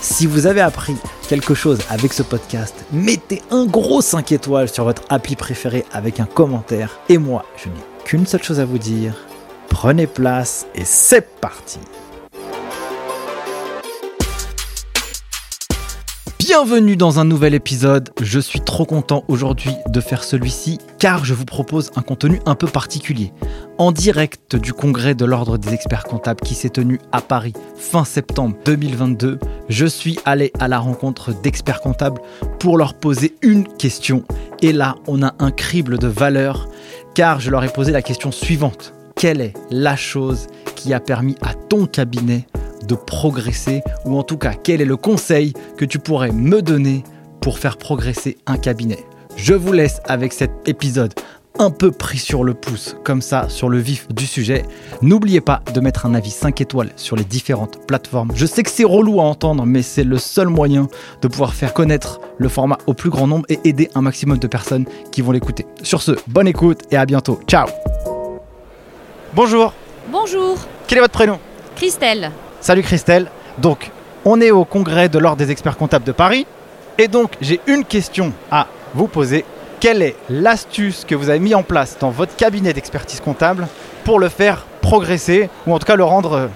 Si vous avez appris quelque chose avec ce podcast, mettez un gros 5 étoiles sur votre appli préféré avec un commentaire. Et moi, je n'ai qu'une seule chose à vous dire. Prenez place et c'est parti Bienvenue dans un nouvel épisode. Je suis trop content aujourd'hui de faire celui-ci car je vous propose un contenu un peu particulier. En direct du congrès de l'Ordre des experts comptables qui s'est tenu à Paris fin septembre 2022, je suis allé à la rencontre d'experts comptables pour leur poser une question. Et là, on a un crible de valeur car je leur ai posé la question suivante. Quelle est la chose qui a permis à ton cabinet de progresser ou en tout cas quel est le conseil que tu pourrais me donner pour faire progresser un cabinet? Je vous laisse avec cet épisode un peu pris sur le pouce, comme ça, sur le vif du sujet. N'oubliez pas de mettre un avis 5 étoiles sur les différentes plateformes. Je sais que c'est relou à entendre, mais c'est le seul moyen de pouvoir faire connaître le format au plus grand nombre et aider un maximum de personnes qui vont l'écouter. Sur ce, bonne écoute et à bientôt. Ciao Bonjour Bonjour, Quel est votre prénom? Christelle. Salut Christelle. Donc, on est au congrès de l'Ordre des experts comptables de Paris. Et donc, j'ai une question à vous poser. Quelle est l'astuce que vous avez mis en place dans votre cabinet d'expertise comptable pour le faire progresser ou en tout cas le rendre euh,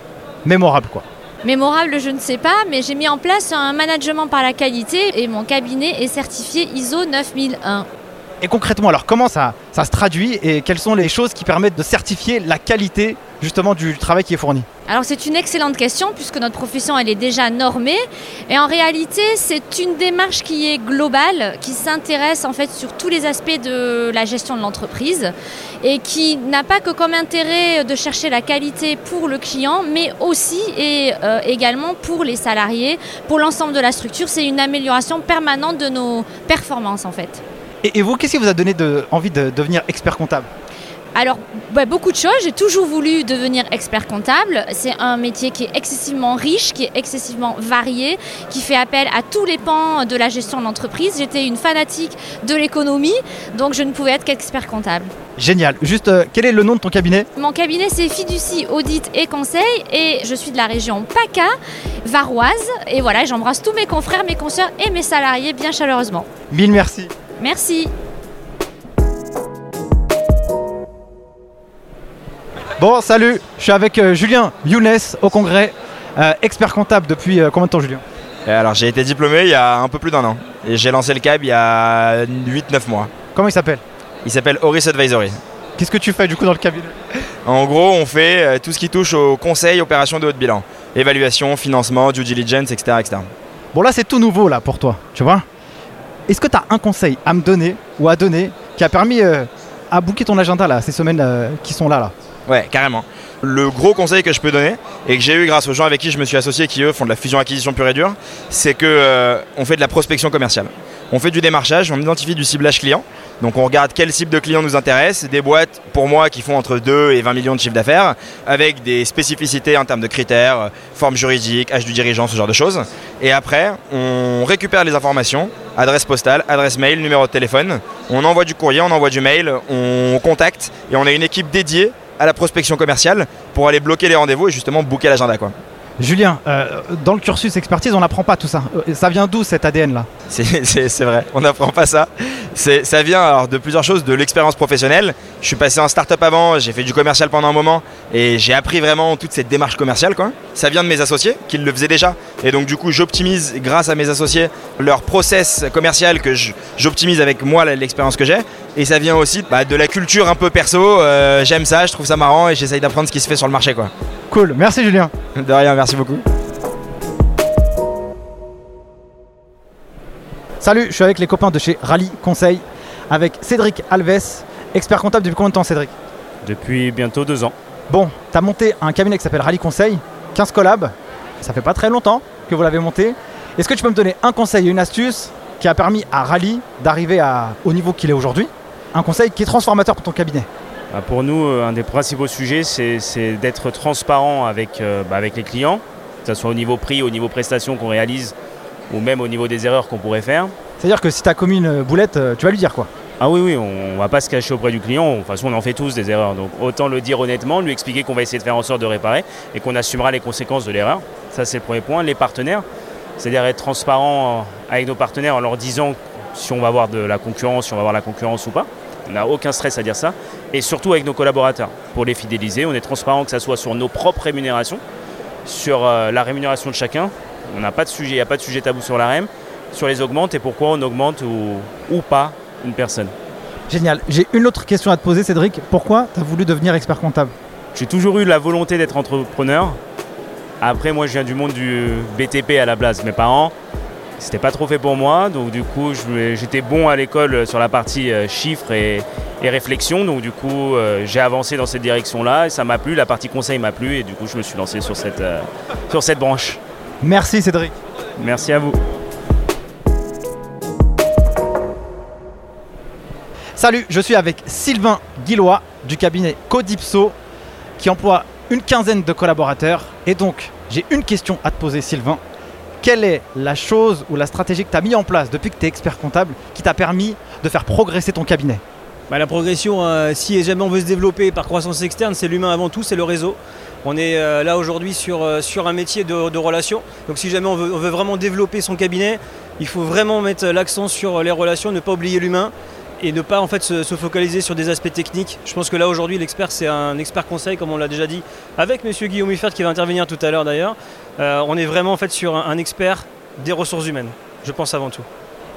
mémorable quoi? Mémorable, je ne sais pas, mais j'ai mis en place un management par la qualité et mon cabinet est certifié ISO 9001. Et concrètement, alors comment ça, ça se traduit et quelles sont les choses qui permettent de certifier la qualité justement du travail qui est fourni? Alors c'est une excellente question puisque notre profession elle est déjà normée et en réalité c'est une démarche qui est globale, qui s'intéresse en fait sur tous les aspects de la gestion de l'entreprise et qui n'a pas que comme intérêt de chercher la qualité pour le client mais aussi et euh, également pour les salariés, pour l'ensemble de la structure. C'est une amélioration permanente de nos performances en fait. Et, et vous, qu'est-ce qui vous a donné de- envie de devenir expert comptable Alors, bah, beaucoup de choses. J'ai toujours voulu devenir expert comptable. C'est un métier qui est excessivement riche, qui est excessivement varié, qui fait appel à tous les pans de la gestion de l'entreprise. J'étais une fanatique de l'économie, donc je ne pouvais être qu'expert comptable. Génial. Juste, euh, quel est le nom de ton cabinet Mon cabinet, c'est Fiducie Audit et Conseil, et je suis de la région PACA, varoise. Et voilà, j'embrasse tous mes confrères, mes consoeurs et mes salariés bien chaleureusement. Mille merci. Merci. Bon, salut, je suis avec euh, Julien Younes au congrès, euh, expert comptable depuis euh, combien de temps, Julien? Et alors j'ai été diplômé il y a un peu plus d'un an. Et j'ai lancé le cab il y a 8-9 mois. Comment il s'appelle? Il s'appelle Horis Advisory. Qu'est-ce que tu fais du coup dans le cabinet? En gros, on fait euh, tout ce qui touche au conseil, opération de haut de bilan. Évaluation, financement, due diligence, etc. etc. Bon, là, c'est tout nouveau là pour toi, tu vois? Est-ce que tu as un conseil à me donner ou à donner qui a permis euh, à booker ton agenda là, ces semaines euh, qui sont là là? Ouais, carrément. Le gros conseil que je peux donner, et que j'ai eu grâce aux gens avec qui je me suis associé, qui eux font de la fusion-acquisition pure et dure, c'est que euh, on fait de la prospection commerciale. On fait du démarchage, on identifie du ciblage client. Donc on regarde quel type de client nous intéresse, des boîtes pour moi qui font entre 2 et 20 millions de chiffres d'affaires, avec des spécificités en termes de critères, euh, forme juridique, âge du dirigeant, ce genre de choses. Et après, on récupère les informations, adresse postale, adresse mail, numéro de téléphone, on envoie du courrier, on envoie du mail, on contacte et on a une équipe dédiée à la prospection commerciale pour aller bloquer les rendez-vous et justement booker l'agenda. Julien, euh, dans le cursus expertise, on n'apprend pas tout ça. Euh, Ça vient d'où cet ADN là? C'est- vrai, on n'apprend pas ça. Ça vient alors de plusieurs choses, de l'expérience professionnelle. Je suis passé en start-up avant, j'ai fait du commercial pendant un moment et j'ai appris vraiment toute cette démarche commerciale. Quoi. Ça vient de mes associés qui le faisaient déjà. Et donc du coup, j'optimise grâce à mes associés leur process commercial que j'optimise avec moi l'expérience que j'ai. Et ça vient aussi bah, de la culture un peu perso. Euh, J'aime ça, je trouve ça marrant et j'essaye d'apprendre ce qui se fait sur le marché. Cool, merci Julien. De rien, merci beaucoup. Salut, je suis avec les copains de chez Rally Conseil, avec Cédric Alves, expert comptable depuis combien de temps Cédric? Depuis bientôt deux ans. Bon, tu as monté un cabinet qui s'appelle Rally Conseil, 15 collabs, ça fait pas très longtemps que vous l'avez monté. Est-ce que tu peux me donner un conseil et une astuce qui a permis à Rally d'arriver au niveau qu'il est aujourd'hui? Un conseil qui est transformateur pour ton cabinet pour nous, euh, un des principaux sujets, c'est d'être transparent avec, euh, bah, avec les clients, que ce soit au niveau prix, au niveau prestation qu'on réalise, ou même au niveau des erreurs qu'on pourrait faire. C'est-à-dire que si tu as commis une boulette, euh, tu vas lui dire quoi ah oui, oui, on ne va pas se cacher auprès du client. De toute façon, on en fait tous des erreurs. Donc autant le dire honnêtement, lui expliquer qu'on va essayer de faire en sorte de réparer et qu'on assumera les conséquences de l'erreur. Ça, c'est le premier point. Les partenaires, c'est-à-dire être transparent avec nos partenaires en leur disant si on va avoir de la concurrence, si on va avoir la concurrence ou pas. On n'a aucun stress à dire ça. Et surtout avec nos collaborateurs. Pour les fidéliser, on est transparent que ce soit sur nos propres rémunérations, sur euh, la rémunération de chacun. On n'a pas de sujet, il n'y a pas de sujet tabou sur la REM, sur les augmentes et pourquoi on augmente ou, ou pas une personne. Génial. J'ai une autre question à te poser, Cédric. Pourquoi tu as voulu devenir expert comptable? J'ai toujours eu la volonté d'être entrepreneur. Après, moi, je viens du monde du BTP à la base. Mes parents, c'était pas trop fait pour moi. Donc, du coup, j'étais bon à l'école sur la partie euh, chiffres et, réflexion. Donc, du coup, euh, j'ai avancé dans cette direction-là et ça m'a plu. La partie conseil m'a plu et du coup, je me suis lancé sur cette, euh, sur cette branche. Merci, Cédric. Merci à vous. Salut, je suis avec Sylvain Guillois du cabinet Codipso qui emploie une quinzaine de collaborateurs. Et donc, j'ai une question à te poser, Sylvain. Quelle est la chose ou la stratégie que tu as mis en place depuis que tu es expert comptable qui t'a permis de faire progresser ton cabinet? Bah, La progression, euh, si jamais on veut se développer par croissance externe, c'est l'humain avant tout, c'est le réseau. On est euh, là aujourd'hui sur, euh, sur un métier de, de relation. Donc si jamais on veut, on veut vraiment développer son cabinet, il faut vraiment mettre l'accent sur les relations, ne pas oublier l'humain et ne pas en fait se, focaliser sur des aspects techniques. Je pense que là aujourd'hui l'expert c'est un expert conseil comme on l'a déjà dit avec Monsieur Guillaume Huffert qui va intervenir tout à l'heure d'ailleurs. Euh, on est vraiment en fait sur un, expert des ressources humaines, je pense avant tout.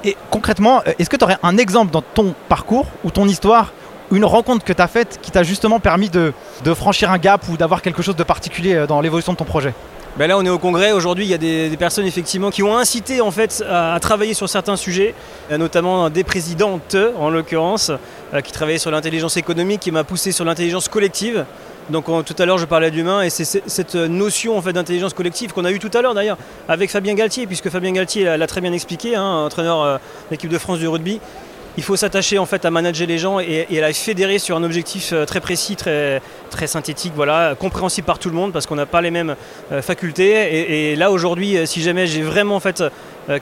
Et concrètement, euh, est-ce que tu aurais un exemple dans ton parcours ou ton histoire une rencontre que tu as faite qui t'a justement permis de franchir un gap ou d'avoir quelque chose de particulier euh, dans l'évolution de ton projet? Ben là, on est au congrès. Aujourd'hui, il y a des, personnes effectivement qui ont incité en fait à, travailler sur certains sujets, notamment des présidentes en l'occurrence, euh, qui travaillaient sur l'intelligence économique, qui m'a poussé sur l'intelligence collective. Donc tout à l'heure, je parlais d'humain et c'est cette notion fait d'intelligence collective qu'on a eu tout à l'heure d'ailleurs avec Fabien Galtier, puisque Fabien Galtier l'a très bien expliqué, hein, entraîneur euh, de l'équipe de France du rugby il faut s'attacher en fait à manager les gens et, à la fédérer sur un objectif euh, très précis, très, synthétique, voilà, compréhensible par tout le monde parce qu'on n'a pas les mêmes euh, facultés. Et, là aujourd'hui, si jamais j'ai vraiment en fait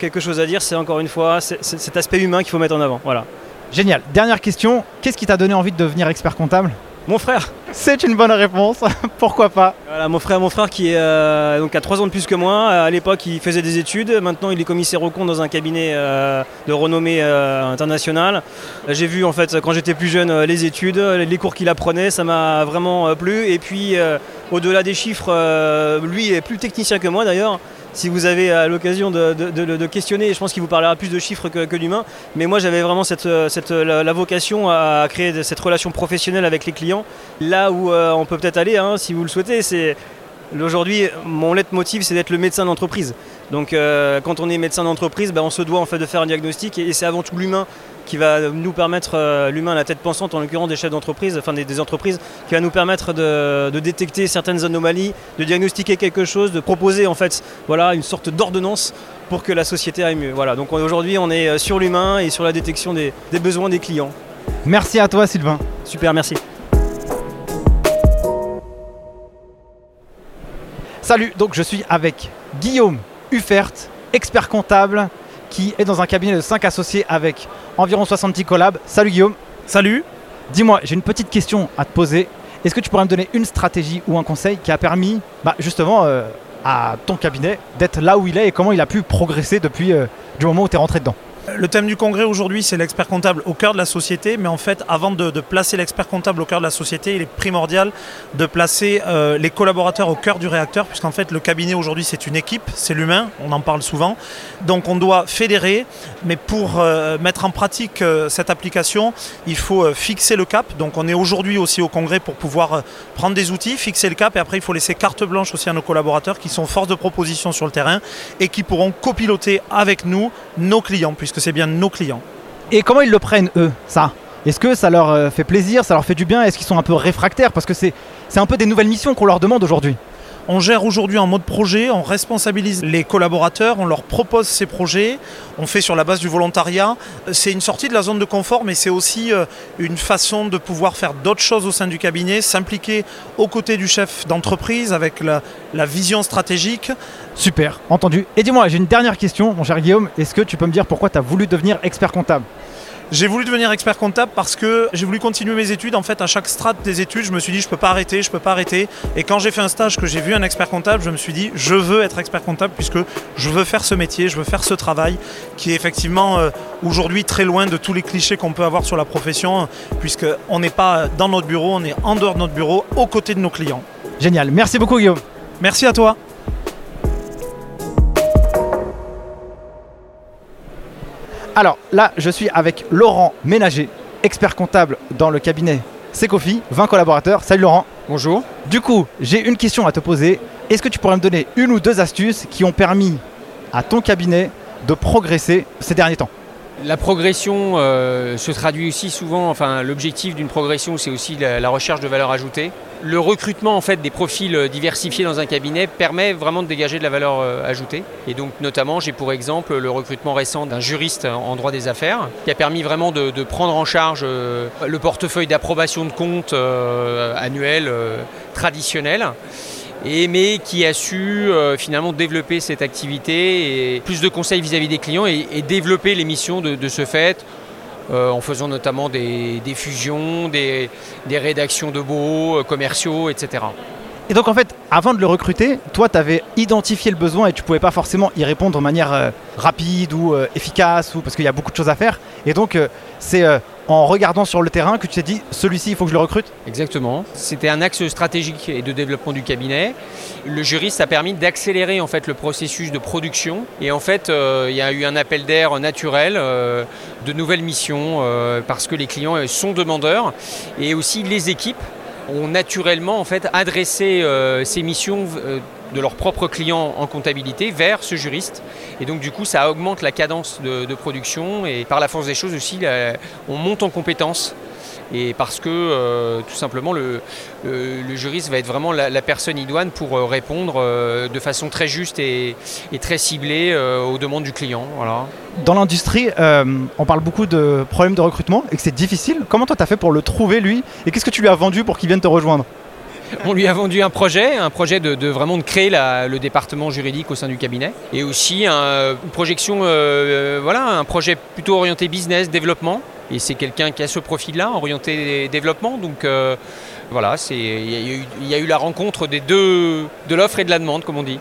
quelque chose à dire, c'est encore une fois cet aspect humain qu'il faut mettre en avant. Voilà. Génial. Dernière question. Qu'est-ce qui t'a donné envie de devenir expert comptable? Mon frère. C'est une bonne réponse. Pourquoi pas Voilà, mon frère, mon frère qui est euh, donc a 3 ans de plus que moi. À l'époque, il faisait des études. Maintenant, il est commissaire au compte dans un cabinet euh, de renommée euh, internationale. J'ai vu en fait quand j'étais plus jeune les études, les cours qu'il apprenait, ça m'a vraiment plu. Et puis, au-delà des chiffres, lui est plus technicien que moi d'ailleurs si vous avez euh, l'occasion de, questionner, je pense qu'il vous parlera plus de chiffres que, d'humains. Mais moi, j'avais vraiment cette, la, vocation à créer cette relation professionnelle avec les clients. Là où euh, on peut peut-être aller, hein, si vous le souhaitez, c'est aujourd'hui mon leitmotiv, c'est d'être le médecin d'entreprise. Donc, euh, quand on est médecin d'entreprise, ben, on se doit en fait de faire un diagnostic et c'est avant tout l'humain qui va nous permettre, euh, l'humain, la tête pensante en l'occurrence des chefs d'entreprise, enfin des, entreprises, qui va nous permettre de, détecter certaines anomalies, de diagnostiquer quelque chose, de proposer en fait voilà, une sorte d'ordonnance pour que la société aille mieux. Voilà, donc aujourd'hui on est euh, sur l'humain et sur la détection des, des besoins des clients. Merci à toi Sylvain. Super, merci. Salut, donc je suis avec Guillaume Huffert, expert comptable, qui est dans un cabinet de 5 associés avec environ 70 collabs. Salut Guillaume. Salut. Dis-moi, j'ai une petite question à te poser. Est-ce que tu pourrais me donner une stratégie ou un conseil qui a permis bah, justement euh, à ton cabinet d'être là où il est et comment il a pu progresser depuis euh, moment où tu es rentré dedans? Le thème du congrès aujourd'hui, c'est l'expert comptable au cœur de la société. Mais en fait, avant de, placer l'expert comptable au cœur de la société, il est primordial de placer euh, les collaborateurs au cœur du réacteur, puisqu'en fait, le cabinet aujourd'hui, c'est une équipe, c'est l'humain, on en parle souvent. Donc, on doit fédérer. Mais pour euh, mettre en pratique euh, cette application, il faut fixer le cap. Donc, on est aujourd'hui aussi au congrès pour pouvoir prendre des outils, fixer le cap. Et après, il faut laisser carte blanche aussi à nos collaborateurs qui sont force de proposition sur le terrain et qui pourront copiloter avec nous nos clients, c'est bien nos clients. Et comment ils le prennent, eux, ça? Est-ce que ça leur euh, fait plaisir, ça leur fait du bien? Est-ce qu'ils sont un peu réfractaires? Parce que c'est un peu des nouvelles missions qu'on leur demande aujourd'hui. On gère aujourd'hui en mode projet, on responsabilise les collaborateurs, on leur propose ces projets, on fait sur la base du volontariat. C'est une sortie de la zone de confort, mais c'est aussi euh, une façon de pouvoir faire d'autres choses au sein du cabinet, s'impliquer aux côtés du chef d'entreprise avec la, la vision stratégique. Super, entendu. Et dis-moi, j'ai une dernière question, mon cher Guillaume. Est-ce que tu peux me dire pourquoi tu as voulu devenir expert comptable? J'ai voulu devenir expert comptable parce que j'ai voulu continuer mes études. En fait, à chaque strate des études, je me suis dit je peux pas arrêter, je peux pas arrêter. Et quand j'ai fait un stage que j'ai vu un expert comptable, je me suis dit je veux être expert comptable puisque je veux faire ce métier, je veux faire ce travail qui est effectivement euh, aujourd'hui très loin de tous les clichés qu'on peut avoir sur la profession, puisque on n'est pas dans notre bureau, on est en dehors de notre bureau, aux côtés de nos clients. Génial, merci beaucoup Guillaume. Merci à toi. Alors là, je suis avec Laurent Ménager, expert comptable dans le cabinet Secofi, 20 collaborateurs. Salut Laurent. Bonjour. Du coup, j'ai une question à te poser. Est-ce que tu pourrais me donner une ou deux astuces qui ont permis à ton cabinet de progresser ces derniers temps? La progression euh, se traduit aussi souvent, enfin l'objectif d'une progression c'est aussi la, recherche de valeur ajoutée. Le recrutement en fait des profils euh, diversifiés dans un cabinet permet vraiment de dégager de la valeur euh, ajoutée. Et donc notamment j'ai pour exemple le recrutement récent d'un juriste en droit des affaires qui a permis vraiment de, prendre en charge le portefeuille d'approbation de comptes annuel traditionnel mais qui a su euh, finalement développer cette activité et plus de conseils vis-à-vis des clients et, développer les missions de, ce fait. Euh, en faisant notamment des, fusions, des, rédactions de beaux, euh, commerciaux, etc. Et donc en fait, avant de le recruter, toi tu avais identifié le besoin et tu pouvais pas forcément y répondre de manière rapide ou efficace ou parce qu'il y a beaucoup de choses à faire. Et donc c'est en regardant sur le terrain que tu t'es dit celui-ci il faut que je le recrute Exactement. C'était un axe stratégique et de développement du cabinet. Le juriste a permis d'accélérer en fait le processus de production et en fait euh, il y a eu un appel d'air naturel euh, de nouvelles missions euh, parce que les clients sont demandeurs et aussi les équipes ont naturellement en fait adressé ces missions de leurs propres clients en comptabilité vers ce juriste. Et donc du coup, ça augmente la cadence de, production et par la force des choses aussi, on monte en compétences. Et parce que euh, tout simplement le, juriste va être vraiment la, personne idoine pour euh, répondre euh, de façon très juste et, très ciblée aux demandes du client. Voilà. Dans l'industrie, on parle beaucoup de problèmes de recrutement et que c'est difficile. Comment toi tu as fait pour le trouver lui? Et qu'est-ce que tu lui as vendu pour qu'il vienne te rejoindre? On lui a vendu un projet, un projet de, vraiment de créer le département juridique au sein du cabinet, et aussi une projection, euh, euh, voilà, un projet plutôt orienté business, développement. Et c'est quelqu'un qui a ce profil-là, orienté développement. Donc euh, voilà, il y, a eu la rencontre des deux, de l'offre et de la demande, comme on dit.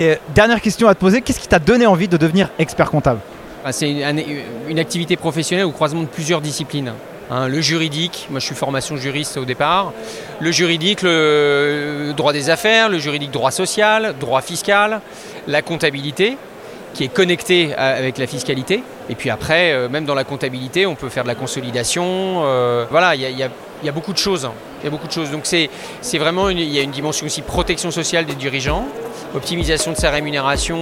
Et dernière question à te poser, qu'est-ce qui t'a donné envie de devenir expert comptable? Bah, C'est une activité professionnelle au croisement de plusieurs disciplines. Hein, le juridique, moi je suis formation juriste au départ, le juridique, le droit des affaires, le juridique droit social, droit fiscal, la comptabilité qui est connectée avec la fiscalité. Et puis après, euh, même dans la comptabilité, on peut faire de la consolidation. Euh, voilà, il y, a beaucoup de choses. Il y a beaucoup de choses. Donc c'est vraiment, il y a une dimension aussi protection sociale des dirigeants, optimisation de sa rémunération.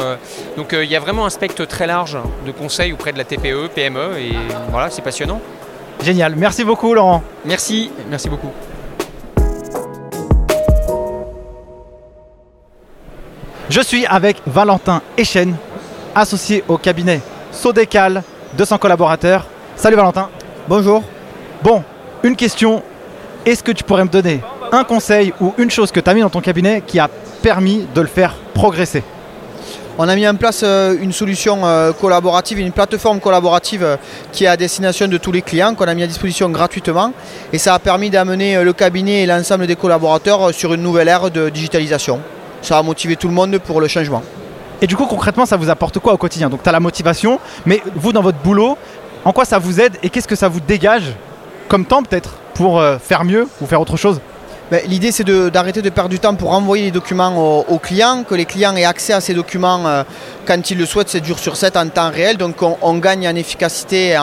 Euh, donc il y a vraiment un spectre très large de conseils auprès de la TPE, PME, et voilà, c'est passionnant. Génial. Merci beaucoup, Laurent. Merci. Merci beaucoup. Je suis avec Valentin Echen, associé au cabinet Sodécal, 200 collaborateurs. Salut Valentin. Bonjour. Bon, une question. Est-ce que tu pourrais me donner un conseil ou une chose que tu as mis dans ton cabinet qui a permis de le faire progresser? On a mis en place euh, une solution euh, collaborative, une plateforme collaborative euh, qui est à destination de tous les clients, qu'on a mis à disposition gratuitement. Et ça a permis d'amener le cabinet et l'ensemble des collaborateurs sur une nouvelle ère de digitalisation. Ça a motivé tout le monde pour le changement. Et du coup, concrètement, ça vous apporte quoi au quotidien? Donc, tu as la motivation, mais vous, dans votre boulot, en quoi ça vous aide et qu'est-ce que ça vous dégage comme temps peut-être pour faire mieux ou faire autre chose? Ben, l'idée c'est d'arrêter de, perdre du temps pour renvoyer les documents aux, clients, que les clients aient accès à ces documents euh, quand ils le souhaitent 7 jours sur 7 en temps réel. Donc on, gagne en efficacité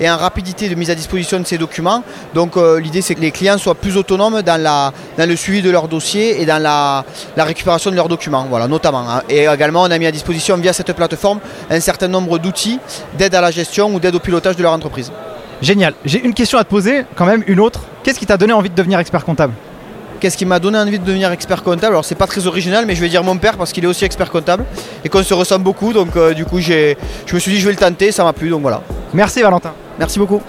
et en, rapidité de mise à disposition de ces documents. Donc euh, l'idée c'est que les clients soient plus autonomes dans, le suivi de leur dossier et dans la, récupération de leurs documents, voilà, notamment. Hein. Et également on a mis à disposition via cette plateforme un certain nombre d'outils d'aide à la gestion ou d'aide au pilotage de leur entreprise. Génial. J'ai une question à te poser, quand même une autre. Qu'est-ce qui t'a donné envie de devenir expert comptable? Qu'est-ce qui m'a donné envie de devenir expert comptable? Alors c'est pas très original, mais je vais dire mon père parce qu'il est aussi expert comptable et qu'on se ressemble beaucoup. Donc euh, du coup, je me suis dit je vais le tenter, ça m'a plu, donc voilà. Merci Valentin. Merci beaucoup.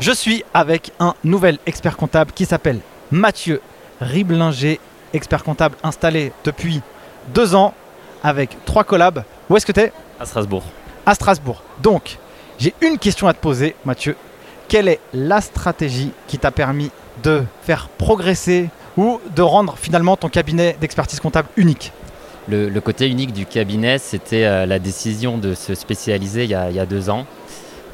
Je suis avec un nouvel expert comptable qui s'appelle Mathieu Riblinger, expert comptable installé depuis deux ans avec trois collabs. Où est-ce que tu es À Strasbourg. À Strasbourg. Donc, j'ai une question à te poser, Mathieu quelle est la stratégie qui t'a permis de faire progresser ou de rendre finalement ton cabinet d'expertise comptable unique? Le, côté unique du cabinet, c'était euh, la décision de se spécialiser il y a, deux ans,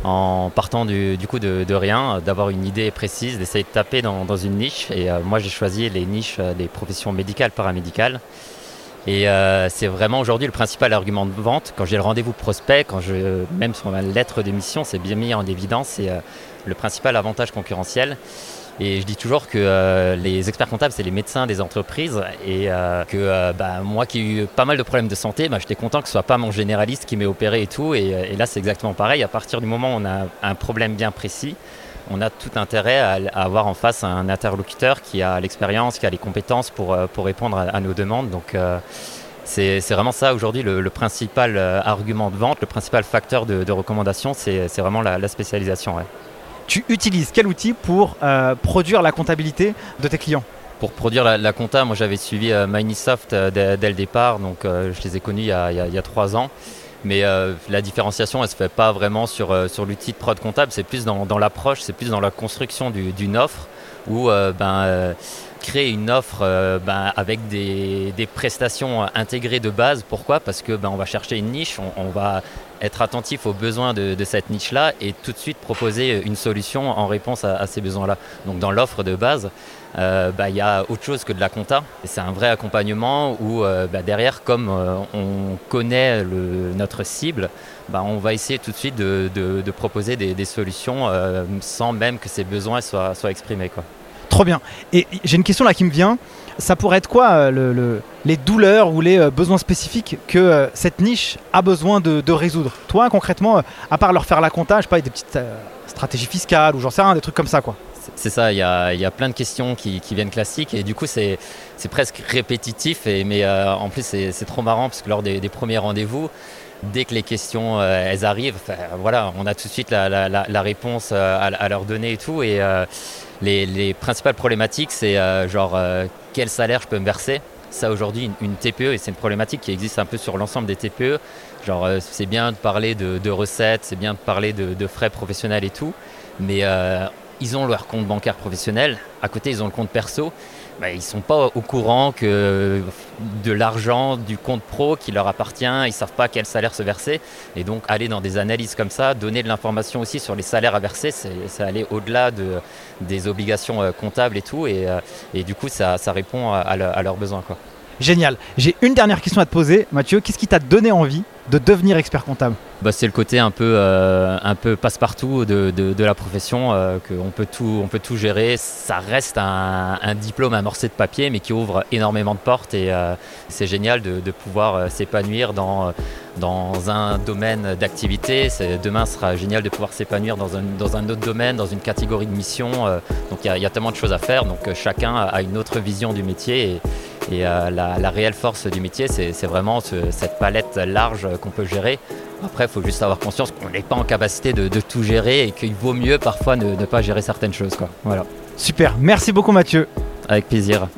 en partant du, coup de, rien, d'avoir une idée précise, d'essayer de taper dans, une niche. Et euh, moi, j'ai choisi les niches euh, des professions médicales, paramédicales. Et c'est vraiment aujourd'hui le principal argument de vente. Quand j'ai le rendez-vous prospect, quand je, même sur ma lettre d'émission, c'est bien mis en évidence. C'est le principal avantage concurrentiel. Et je dis toujours que euh, les experts comptables, c'est les médecins des entreprises. Et euh, que euh, bah, moi qui ai eu pas mal de problèmes de santé, bah, j'étais content que ce soit pas mon généraliste qui m'ait opéré et tout. Et, là, c'est exactement pareil. À partir du moment où on a un problème bien précis, on a tout intérêt à, avoir en face un interlocuteur qui a l'expérience, qui a les compétences pour, pour répondre à, nos demandes. Donc c'est vraiment ça aujourd'hui le, principal argument de vente, le principal facteur de, recommandation, c'est vraiment la, spécialisation tu utilises quel outil pour euh, produire la comptabilité de tes clients? Pour produire la, compta, moi j'avais suivi euh, Microsoft euh, dès, le départ, donc je les ai connus il y a, trois ans. Mais la différenciation, elle ne se fait pas vraiment sur, sur l'outil de prod comptable, c'est plus dans, l'approche, c'est plus dans la construction d'une offre où ben, créer une offre ben, avec des, prestations intégrées de base. Pourquoi? Parce que ben, on va chercher une niche, on va être attentif aux besoins de, cette niche-là et tout de suite proposer une solution en réponse à, ces besoins-là. Donc dans l'offre de base, euh, bah, il y a autre chose que de la compta. C'est un vrai accompagnement où euh, bah, derrière, comme euh, on connaît notre cible, bah, on va essayer tout de suite de, proposer des, solutions sans même que ces besoins soient, soient exprimés. Quoi. Trop bien. Et j'ai une question là qui me vient. Ça pourrait être quoi euh, les douleurs ou les euh, besoins spécifiques que euh, cette niche a besoin de, résoudre? Toi, concrètement, à part leur faire la compta, je sais pas, des petites stratégies fiscales ou j'en sais rien, des trucs comme ça, quoi. C'est ça, il y a, plein de questions qui, viennent classiques et du coup c'est presque répétitif, et, mais en plus c'est trop marrant parce que lors des, premiers rendez-vous, dès que les questions elles arrivent, voilà, on a tout de suite la, réponse à, leur donner et tout. Et, les, principales problématiques, c'est euh, genre euh, quel salaire je peux me verser? Ça aujourd'hui, une, TPE, et c'est une problématique qui existe un peu sur l'ensemble des TPE. Genre, euh, c'est bien de parler de, recettes, c'est bien de parler de, frais professionnels et tout, mais ils ont leur compte bancaire professionnel, à côté ils ont le compte perso, bah, ils ne sont pas au courant que de l'argent du compte pro qui leur appartient, ils ne savent pas quel salaire se verser. Et donc aller dans des analyses comme ça, donner de l'information aussi sur les salaires à verser, c'est aller au-delà de, des obligations euh, comptables et tout. Et, euh, du coup, ça, répond à, à leurs besoins. Quoi. Génial. J'ai une dernière question à te poser, Mathieu. Qu'est-ce qui t'a donné envie de devenir expert comptable bah, C'est le côté un peu, euh, passe-partout de, la profession, euh, qu'on peut tout, on peut tout gérer. Ça reste un, un, diplôme amorcé de papier, mais qui ouvre énormément de portes et euh, c'est génial de, pouvoir s'épanouir dans, un domaine d'activité. Demain sera génial de pouvoir s'épanouir dans un, dans un autre domaine, dans une catégorie de mission. donc il y, y, a tellement de choses à faire, donc chacun a une autre vision du métier. Et, euh, la, réelle force du métier, c'est vraiment cette palette large qu'on peut gérer. Après, il faut juste avoir conscience qu'on n'est pas en capacité de, tout gérer et qu'il vaut mieux parfois ne, pas gérer certaines choses. Quoi. Voilà. Super, merci beaucoup Mathieu. Avec plaisir.